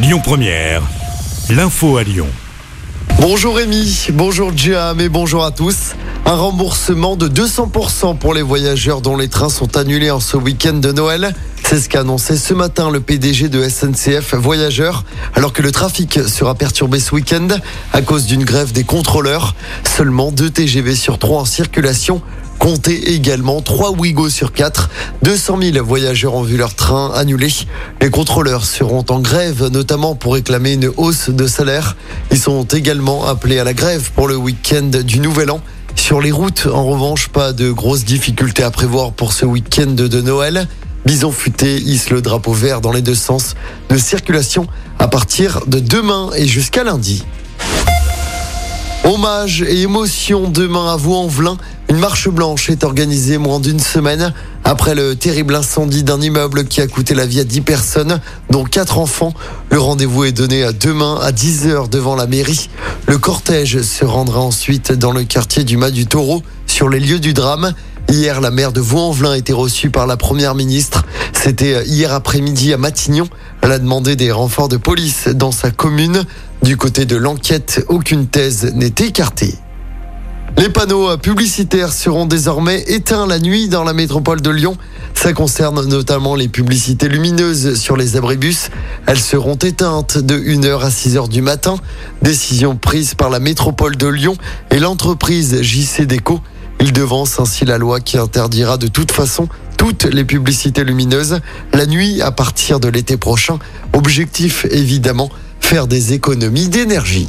Lyon Première, l'info à Lyon. Bonjour Rémi, bonjour Jam et bonjour à tous. Un remboursement de 200% pour les voyageurs dont les trains sont annulés en ce week-end de Noël. C'est ce qu'a annoncé ce matin le PDG de SNCF Voyageurs, alors que le trafic sera perturbé ce week-end à cause d'une grève des contrôleurs. Seulement deux TGV sur trois en circulation. Comptez également 3 Ouigo sur 4. 200 000 voyageurs ont vu leur train annulé. Les contrôleurs seront en grève, notamment pour réclamer une hausse de salaire. Ils sont également appelés à la grève pour le week-end du Nouvel An. Sur les routes, en revanche, pas de grosses difficultés à prévoir pour ce week-end de Noël. Bison Futé hisse le drapeau vert dans les deux sens de circulation à partir de demain et jusqu'à lundi. Hommage et émotion demain à Vaux-en-Velin. Une marche blanche est organisée moins d'une semaine après le terrible incendie d'un immeuble qui a coûté la vie à 10 personnes, dont 4 enfants. Le rendez-vous est donné à demain à 10h devant la mairie. Le cortège se rendra ensuite dans le quartier du Mas du Taureau sur les lieux du drame. Hier, la maire de Vaux-en-Velin a été reçue par la première ministre. C'était hier après-midi à Matignon. Elle a demandé des renforts de police dans sa commune. Du côté de l'enquête, aucune thèse n'est écartée. Les panneaux publicitaires seront désormais éteints la nuit dans la métropole de Lyon. Ça concerne notamment les publicités lumineuses sur les abribus. Elles seront éteintes de 1h à 6h du matin. Décision prise par la métropole de Lyon et l'entreprise JC Déco. Il devance ainsi la loi qui interdira de toute façon toutes les publicités lumineuses la nuit à partir de l'été prochain. Objectif évidemment, faire des économies d'énergie.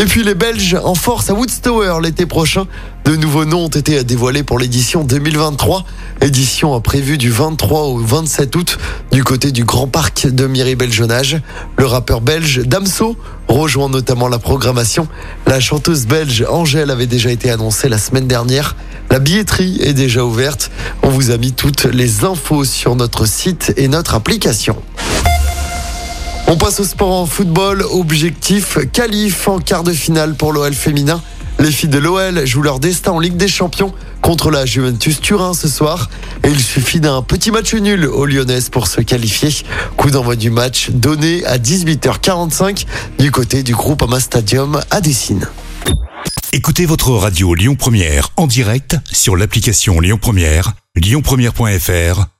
Et puis les Belges en force à Woodstower l'été prochain. De nouveaux noms ont été dévoilés pour l'édition 2023. Édition prévue du 23 au 27 août du côté du Grand Parc de Miribel-Jonage. Le rappeur belge Damso rejoint notamment la programmation. La chanteuse belge Angèle avait déjà été annoncée la semaine dernière. La billetterie est déjà ouverte. On vous a mis toutes les infos sur notre site et notre application. On passe au sport en football. Objectif qualif en quart de finale pour l'OL féminin. Les filles de l'OL jouent leur destin en Ligue des Champions contre la Juventus Turin ce soir. Et il suffit d'un petit match nul aux Lyonnaises pour se qualifier. Coup d'envoi du match donné à 18h45 du côté du groupe Ama Stadium à Dessine. Écoutez votre radio Lyon Première en direct sur l'application Lyon Première, lyonpremière.fr